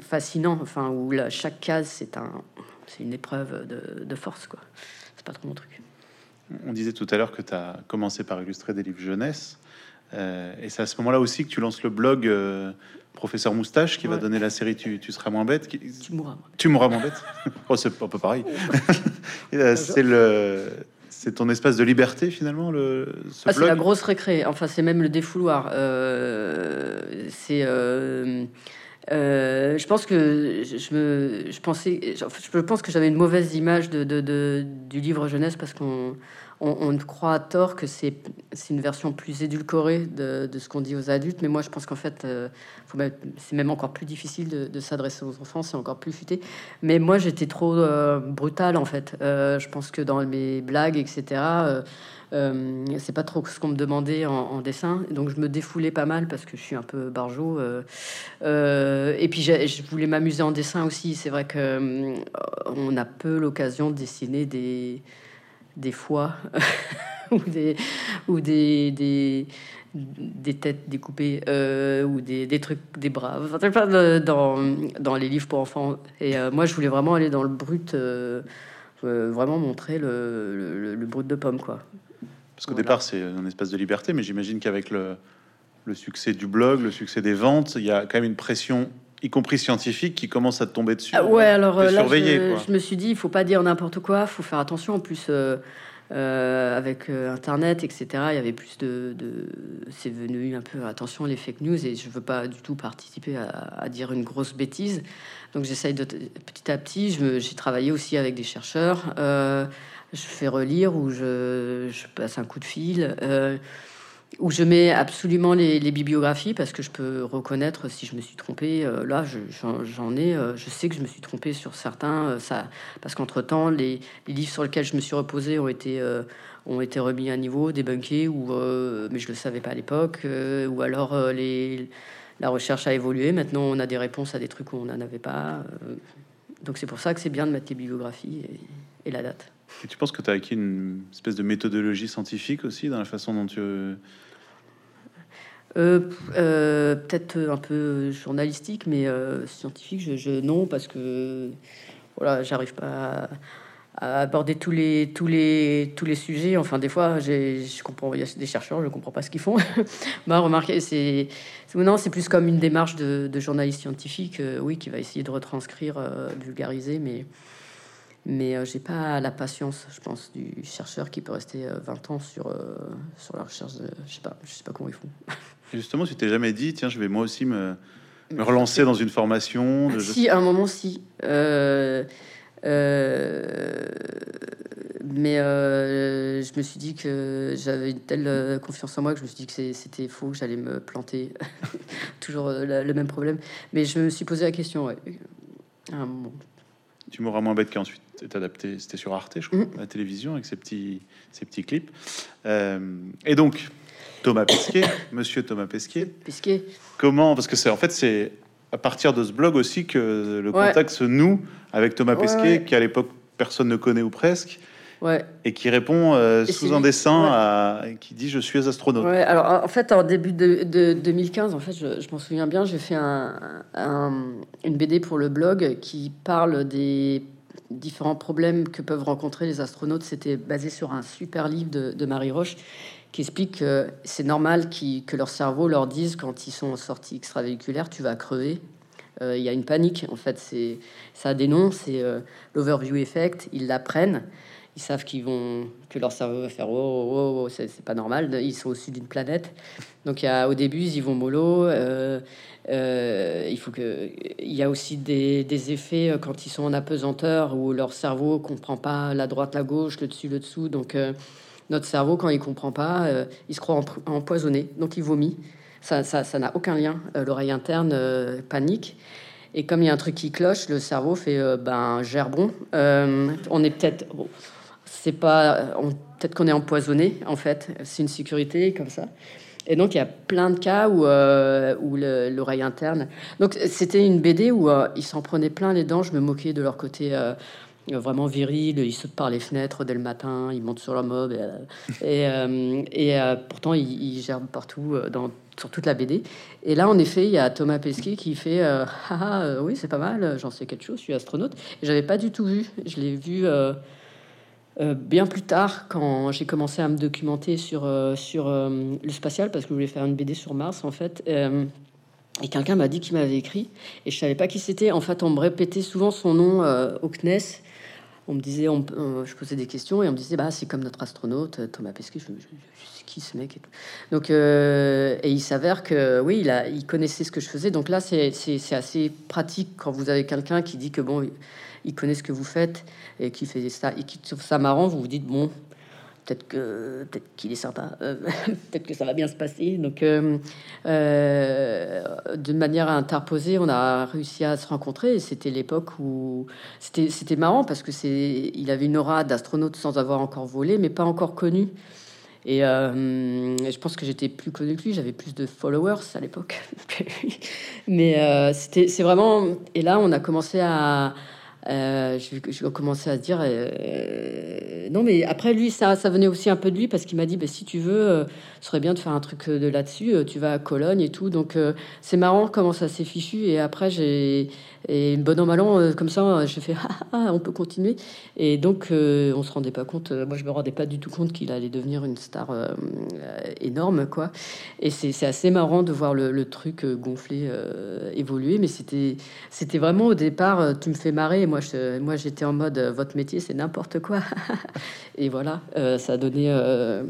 fascinant. Enfin, où là, chaque case, c'est un, c'est une épreuve de, de force, quoi. C'est pas trop mon truc. On disait tout à l'heure que tu as commencé par illustrer des livres jeunesse. Euh, et c'est à ce moment-là aussi que tu lances le blog euh, Professeur Moustache, qui va donner la série Tu, tu seras moins bête. qui- Tu mourras. Tu mourras moins bête. oh, c'est un peu pareil. C'est le, c'est ton espace de liberté finalement le ah, c'est la grosse récré. Enfin c'est même le défouloir. Euh, c'est euh, euh, je pense que je me je pensais je pense que j'avais une mauvaise image de, de, du livre jeunesse parce qu'on on, croit à tort que c'est une version plus édulcorée de, ce qu'on dit aux adultes, mais moi je pense qu'en fait, euh, c'est même encore plus difficile de, s'adresser aux enfants, c'est encore plus futé. Mais moi j'étais trop euh, brutal en fait. Euh, je pense que dans mes blagues, etc., c'est pas trop ce qu'on me demandait en, dessin, donc je me défoulais pas mal parce que je suis un peu barjot. et puis je voulais m'amuser en dessin aussi. C'est vrai que on a peu l'occasion de dessiner des des foies ou des ou des, des, des têtes découpées euh, ou des, des, trucs des bras. Dans, dans les livres pour enfants. Et euh, moi je voulais vraiment aller dans le brut euh, vraiment montrer le, le, brut de pomme quoi. Parce qu'au départ c'est un espace de liberté mais j'imagine qu'avec le, le succès du blog le succès des ventes il y a quand même une pression y compris scientifique, qui commence à tomber dessus. Ah ouais, alors là, je, me suis dit, il faut pas dire n'importe quoi, faut faire attention. En plus, euh, euh, avec euh, Internet, etc., il y avait plus de, c'est venu un peu attention les fake news et je veux pas du tout participer à, dire une grosse bêtise. Donc j'essaye de petit à petit. J'ai travaillé aussi avec des chercheurs. je fais relire ou je, je, passe un coup de fil où je mets absolument les, bibliographies parce que je peux reconnaître si je me suis trompé. Euh, là, j'en ai, euh, je sais que je me suis trompé sur certains, euh, ça, parce qu'entre temps, les, livres sur lesquels je me suis reposé ont été ont été remis à niveau, débunkés, ou mais je le savais pas à l'époque, ou alors la recherche a évolué. Maintenant, on a des réponses à des trucs où on n'en avait pas. donc c'est pour ça que c'est bien de mettre les bibliographies et la date. Et tu penses que tu as acquis une espèce de méthodologie scientifique aussi dans la façon dont tu euh, euh, peut-être un peu journalistique, mais euh, scientifique, je, non, parce que voilà, j'arrive pas à, aborder tous les, tous, les, tous les sujets. Enfin, des fois, je comprends, il y a des chercheurs, je comprends pas ce qu'ils font. bah, remarquez, c'est non, c'est plus comme une démarche de, de journaliste scientifique, oui, qui va essayer de retranscrire, vulgariser, mais mais j'ai pas la patience, je pense, du chercheur qui peut rester 20 ans sur, sur la recherche. De, je sais pas, je sais pas comment ils font. Justement, tu t'es jamais dit, tiens, je vais moi aussi me, relancer dans une formation de... Si, à un moment, si. Euh, euh, mais euh, je me suis dit que j'avais une telle confiance en moi que je me suis dit que c'était faux, que j'allais me planter. Toujours le même problème. Mais je me suis posé la question, ouais. À un moment. Tu m'auras moins bête qu'ensuite adapté, c'était sur Arte, je crois, mm. la télévision, avec ces petits, clips. et donc, Thomas Pesquet, Monsieur Thomas Pesquet. Pesquet. Comment Parce que c'est en fait c'est à partir de ce blog aussi que le contact se noue avec Thomas Pesquet, qui à l'époque personne ne connaît ou presque. Ouais. Et qui répond euh, sous un dessin à, qui dit je suis astronaute. Ouais, alors en fait en début de, 2015 en fait je, m'en souviens bien j'ai fait un, une BD pour le blog qui parle des différents problèmes que peuvent rencontrer les astronautes. C'était basé sur un super livre de, de Marie Roche qui explique que c'est normal que leur cerveau leur dise quand ils sont en sortie extravéhiculaire, tu vas crever. Euh, il y a une panique, en fait, c'est ça noms, c'est euh, l'overview effect. Ils l'apprennent, ils savent qu'ils vont que leur cerveau va faire oh, oh, oh c'est pas normal. Ils sont au-dessus d'une planète, donc y a, au début ils y vont mollo. Euh, il faut que il y a aussi des, effets quand ils sont en apesanteur où leur cerveau comprend pas la droite, la gauche, le dessus, le dessous, donc notre cerveau, quand il comprend pas, il se croit empoisonné, donc il vomit. Ça, ça, n'a aucun lien. Euh, l'oreille interne euh, panique. Et comme il y a un truc qui cloche, le cerveau fait ben gerbon. on est peut-être, c'est pas, peut-être qu'on est empoisonné en fait. C'est une sécurité comme ça. Et donc il y a plein de cas où, où l'oreille interne. Donc c'était une BD où ils s'en prenaient plein les dents. Je me moquais de leur côté vraiment viril, il saute par les fenêtres dès le matin, il monte sur la mob, et, euh, euh, pourtant il, gerbe partout euh, dans, sur toute la BD. Et là, en effet, il y a Thomas Pesquet qui fait ah, oui, c'est pas mal, j'en sais quelque chose, je suis astronaute. J'avais pas du tout vu, je l'ai vu bien plus tard quand j'ai commencé à me documenter sur, sur le spatial parce que je voulais faire une BD sur Mars en fait. Et quelqu'un m'a dit qu'il m'avait écrit et je savais pas qui c'était. En fait, on me répétait souvent son nom au CNES on me disait, on, je posais des questions et on me disait, bah, c'est comme notre astronaute Thomas Pesquet. Je, je, qui ce mec et tout. Donc, et il s'avère que oui, il, il connaissait ce que je faisais. Donc là, c'est assez pratique quand vous avez quelqu'un qui dit que bon, il connaît ce que vous faites et qui fait ça et qui trouve ça marrant. Vous vous dites bon, peut-être que peut-être qu'il est sympa, euh, peut-être que ça va bien se passer. Donc, euh, euh, d'une manière interposée, on a réussi à se rencontrer. C'était l'époque où c'était c'était marrant parce que c'est il avait une aura d'astronaute sans avoir encore volé, mais pas encore connu. Et, je pense que j'étais plus connu que lui, j'avais plus de followers à l'époque. mais c'était c'est vraiment. Et là, on a commencé à euh, je, vais commencer à dire euh, non mais après lui ça, ça venait aussi un peu de lui parce qu'il m'a dit bah, si tu veux euh, ce serait bien de faire un truc de là-dessus tu vas à Cologne et tout. Donc c'est marrant comment ça s'est fichu. Et après j'ai et bon an mal an comme ça je fais ah, ah, on peut continuer et donc on se rendait pas compte moi je me rendais pas du tout compte qu'il allait devenir une star énorme quoi et c'est assez marrant de voir le, truc gonfler évoluer mais c'était vraiment au départ tu me fais marrer moi, moi, j'étais en mode euh, votre métier, c'est n'importe quoi. et voilà, euh, ça a donné euh,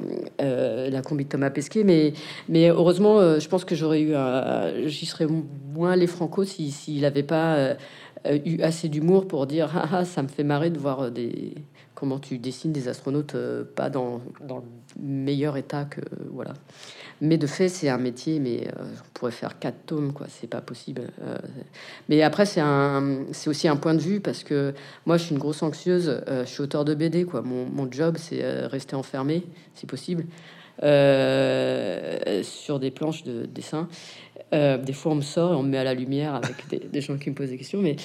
la combi de Thomas Pesquet. Mais, mais heureusement, je pense que j'aurais eu, j'y serais moins les Franco s'il si, n'avait pas eu assez d'humour pour dire ah, ah, ça me fait marrer de voir des comment tu dessines des astronautes pas dans, dans le meilleur état que voilà. Mais de fait, c'est un métier, mais euh, on pourrait faire quatre tomes, quoi. C'est pas possible. Euh, mais après, c'est un, c'est aussi un point de vue parce que moi, je suis une grosse anxieuse. Euh, je suis auteur de BD, quoi. Mon, mon job, c'est rester enfermé, si possible, sur des planches de dessin. des fois, on me sort et on me met à la lumière avec des, gens qui me posent des questions. Mais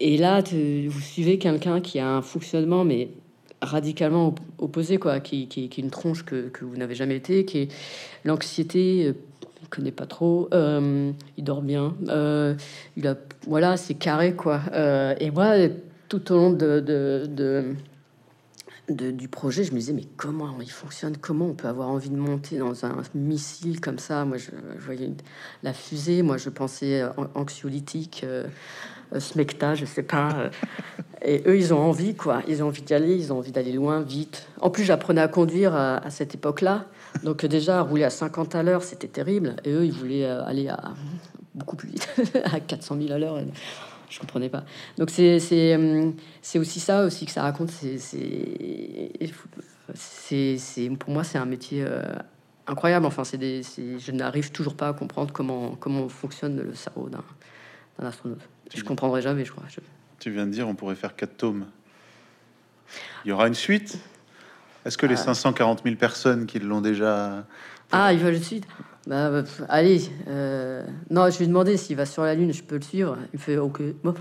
et là, vous suivez quelqu'un qui a un fonctionnement, mais radicalement opposé, quoi, qui, qui, est une tronche que, vous n'avez jamais été, qui est l'anxiété. Euh, il connaît pas trop, euh, il dort bien, euh, il a, voilà, c'est carré quoi. et moi, tout au long de, de, de, du projet, je me disais mais comment il fonctionne, comment on peut avoir envie de monter dans un missile comme ça? Moi, je, voyais la fusée, moi je pensais anxiolytique. Euh, smecta, je sais pas. Euh, et eux, ils ont envie, quoi. Ils ont envie d'y aller, ils ont envie d'aller loin, vite. En plus, j'apprenais à conduire à, cette époque-là. Donc déjà, rouler à 50 à l'heure, c'était terrible. Et eux, ils voulaient euh, aller à beaucoup plus vite, à 400 000 à l'heure. Je comprenais pas. Donc c'est c'est aussi ça aussi que ça raconte. C'est c'est pour moi c'est un métier incroyable. Enfin c'est je n'arrive toujours pas à comprendre comment comment fonctionne le cerveau d'un astronaute. Je comprendrai jamais, je crois. Tu viens de dire on pourrait faire quatre tomes. Il y aura une suite? Est-ce que les 540 ah. 000 personnes qui l'ont déjà... Ah, ils veulent une suite bah, allez, euh, non, je lui ai demandé s'il va sur la Lune, je peux le suivre. Il me fait OK. Moi,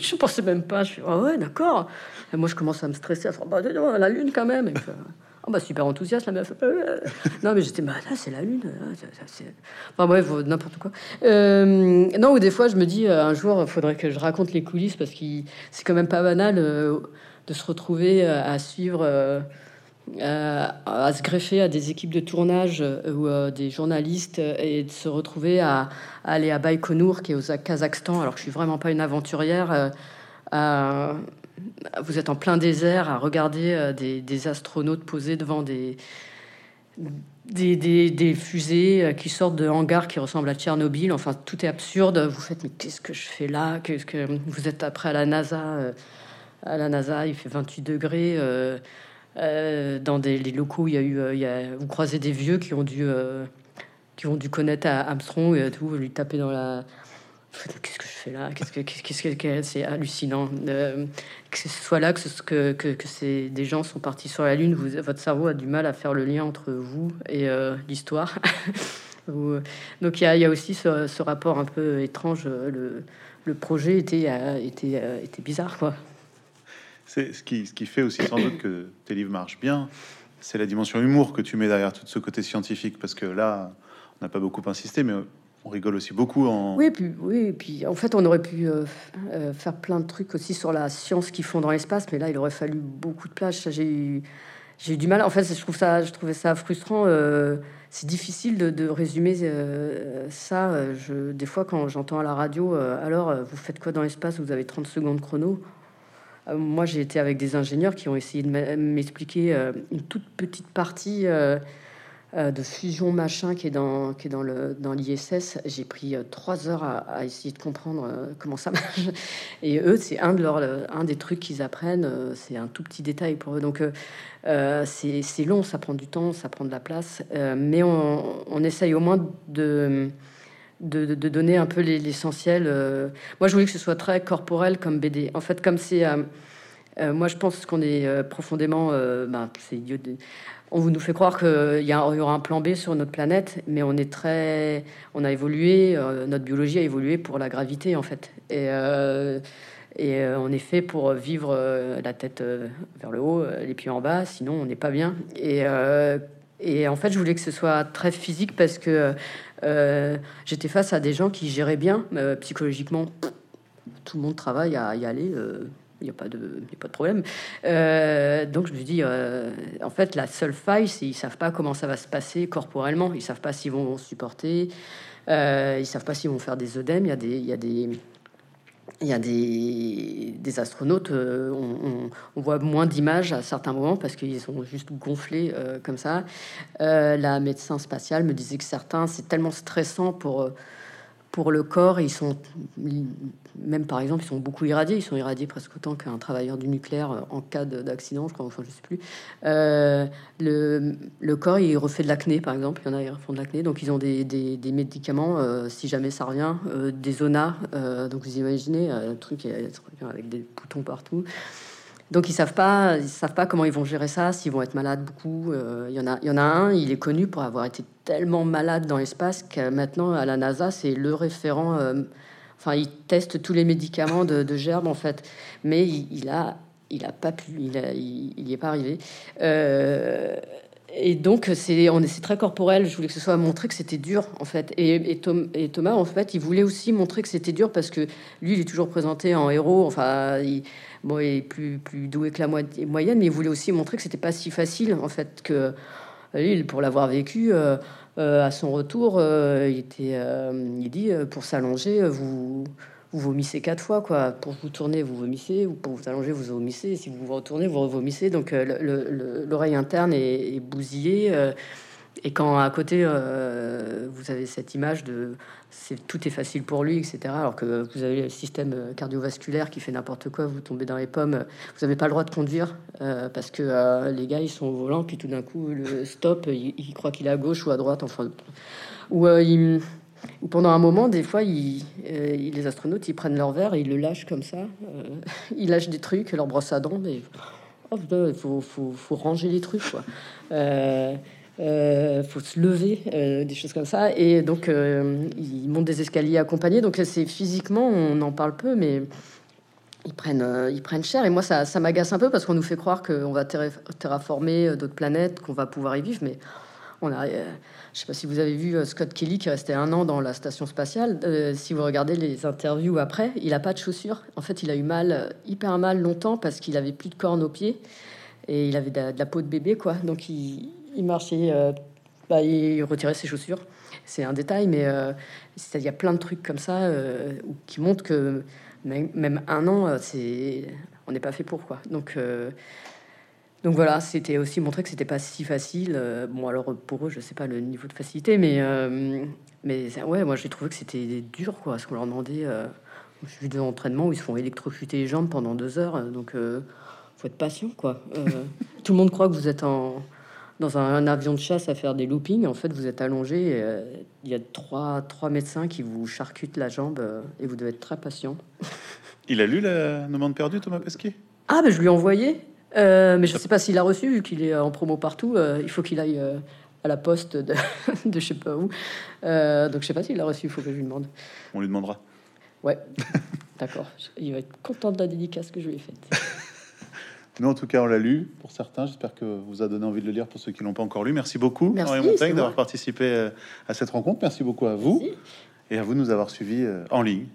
je, pensais même pas. Je suis ah ouais, d'accord. Moi, je commence à me stresser, à bah, la Lune quand même. Oh bah super enthousiaste la meuf. non mais j'étais bah là c'est la lune. Enfin bref n'importe quoi. Euh, non ou des fois je me dis euh, un jour il faudrait que je raconte les coulisses parce que c'est quand même pas banal euh, de se retrouver à suivre. À se greffer à des équipes de tournage ou des journalistes et de se retrouver à, aller à Baïkonour qui est au Kazakhstan alors que je suis vraiment pas une aventurière vous êtes en plein désert à regarder euh, des, astronautes posés devant des, des, fusées euh, qui sortent de hangars qui ressemblent à Tchernobyl. Enfin, tout est absurde. Vous faites, mais qu'est-ce que je fais là? Que vous êtes après à la NASA euh, À la NASA, il fait 28 degrés. Dans des locaux, il y a eu, il y a, vous croisez des vieux qui ont dû, qui ont dû connaître Armstrong et tout, lui taper dans la, qu'est-ce que je fais là? Qu'est-ce que qu'est-ce que c'est hallucinant euh, que ce soit là que ce, que, que, c'est des gens sont partis sur la lune. Vous, votre cerveau a du mal à faire le lien entre vous et euh, l'histoire. Donc il y a, aussi ce, ce, rapport un peu étrange. Le, le projet était était était bizarre quoi. C'est ce qui, fait aussi sans doute que tes livres marchent bien. C'est la dimension humour que tu mets derrière tout ce côté scientifique parce que là on n'a pas beaucoup insisté, mais on rigole aussi beaucoup en. Oui, puis, oui, puis en fait, on aurait pu euh, euh, faire plein de trucs aussi sur la science qu'ils font dans l'espace, mais là, il aurait fallu beaucoup de place. J'ai eu, j'ai eu du mal. En fait, je trouve ça, je trouvais ça frustrant. Euh, c'est difficile de, résumer ça. Je, des fois, quand j'entends à la radio, alors, vous faites quoi dans l'espace? Vous avez 30 secondes chrono. Moi, j'ai été avec des ingénieurs qui ont essayé de m'expliquer une toute petite partie euh, de fusion machin qui est dans, l'ISS. J'ai pris euh, trois heures à, essayer de comprendre euh, comment ça marche. Et eux, c'est un, des trucs qu'ils apprennent. c'est un tout petit détail pour eux. Donc, c'est, long, ça prend du temps, ça prend de la place. mais on, essaye au moins de, de donner un peu l'essentiel. moi, je voulais que ce soit très corporel comme BD. En fait, comme c'est. moi, je pense qu'on est profondément. Ben, c'est idiot on vous nous fait croire qu'il y, aura un plan B sur notre planète, mais on est très, on a évolué, euh, notre biologie a évolué pour la gravité en fait, et, euh, et euh, on est fait pour vivre la tête vers le haut, les pieds en bas, sinon on n'est pas bien. Et, et en fait, je voulais que ce soit très physique parce que j'étais face à des gens qui géraient bien psychologiquement. Tout le monde travaille à y aller il n'y a, pas de, problème. Euh, donc je me dis, euh, en fait, la seule faille, c'est qu'ils savent pas comment ça va se passer corporellement. Ils savent pas s'ils vont supporter. Euh, ils savent pas s'ils vont faire des œdèmes. Il y a des, il y a des, il y a des, astronautes. On, on, voit moins d'images à certains moments parce qu'ils sont juste gonflés comme ça. la médecin spatiale me disait que certains, c'est tellement stressant pour pour le corps, ils sont même par exemple, ils sont beaucoup irradiés. Ils sont irradiés presque autant qu'un travailleur du nucléaire euh, en cas d'accident, je crois. Enfin, je sais plus. Euh, le, le, corps, il refait de l'acné, par exemple. Il y en a qui refont de l'acné, donc ils ont des, des, des médicaments euh, si jamais ça revient, des zonas. donc vous imaginez un truc avec des boutons partout. Donc ils savent pas, ils savent pas comment ils vont gérer ça, s'ils vont être malades beaucoup. Il y en a, il y en a un, il est connu pour avoir été tellement malade dans l'espace que maintenant à la NASA c'est le référent Enfin, il teste tous les médicaments de, de gerbe en fait, mais il, a, il a pas pu, il, il, est pas arrivé. Euh, et donc c'est, très corporel. Je voulais que ce soit montré que c'était dur en fait. Et, et, Thomas en fait, il voulait aussi montrer que c'était dur parce que lui, il est toujours présenté en héros. Enfin, il, bon, il est plus plus doué que la moyenne, mais il voulait aussi montrer que c'était pas si facile en fait que lui, pour l'avoir vécu. Euh, euh, à son retour, euh, il, était, euh, il dit pour s'allonger, vous, vous vomissez quatre fois, quoi. Pour vous tourner, vous vomissez, ou pour vous allonger, vous vomissez. Si vous vous retournez, vous vomissez. Donc l'oreille interne est, est bousillée. Et quand à côté, euh, vous avez cette image de c'est tout est facile pour lui, etc. Alors que vous avez le système cardiovasculaire qui fait n'importe quoi, vous tombez dans les pommes, vous n'avez pas le droit de conduire euh, parce que euh, les gars ils sont au volant, puis tout d'un coup le stop, il, croit qu'il est à gauche ou à droite, enfin. Ou, pendant un moment, des fois, il, les astronautes ils prennent leur verre et ils le lâchent comme ça. ils lâchent des trucs, leur brosse à dents, mais oh, il faut, faut, faut, ranger les trucs quoi euh, faut se lever, euh, des choses comme ça. Et donc, euh, ils montent des escaliers accompagnés. Donc, c'est physiquement, on en parle peu, mais ils prennent, euh, ils prennent cher. Et moi, ça, ça m'agace un peu parce qu'on nous fait croire qu'on va terraformer d'autres planètes, qu'on va pouvoir y vivre. Mais on a, je sais pas si vous avez vu Scott Kelly qui restait un an dans la station spatiale. si vous regardez les interviews après, il a pas de chaussures. En fait, il a eu mal, hyper mal longtemps parce qu'il avait plus de cornes aux pieds et il avait de, la peau de bébé, quoi. Donc, il marchait, euh, bah, il retirait ses chaussures. C'est un détail, mais euh, il y a plein de trucs comme ça euh, qui montrent que même, un an, on n'est pas fait pour quoi. Donc donc voilà, c'était aussi montrer que c'était pas si facile. bon, alors pour eux, je sais pas le niveau de facilité, mais mais ouais, moi j'ai trouvé que c'était dur quoi, ce qu'on leur demandait. J'ai vu des entraînements où ils se font électrocuter les jambes pendant deux heures, donc faut être patient quoi. tout le monde croit que vous êtes en dans un, avion de chasse à faire des loopings. En fait, vous êtes allongé. Euh, il y a trois, trois médecins qui vous charcutent la jambe euh, et vous devez être très patient. Il a lu la demande perdue, Thomas Pesquet? Ah, ben je lui ai envoyé. Euh, mais je ne sais pas s'il a reçu, vu qu'il est en promo partout. il faut qu'il aille à la poste de, de je sais pas où. donc je sais pas s'il a reçu, il faut que je lui demande. On lui demandera. Ouais, d'accord. Il va être content de la dédicace que je lui ai faite. Nous, en tout cas, on l'a lu pour certains. J'espère que vous a donné envie de le lire pour ceux qui l'ont pas encore lu. Merci beaucoup, Merci, Montaigne, d'avoir participé euh, à cette rencontre. Merci beaucoup à vous et à vous de nous avoir suivis euh, en ligne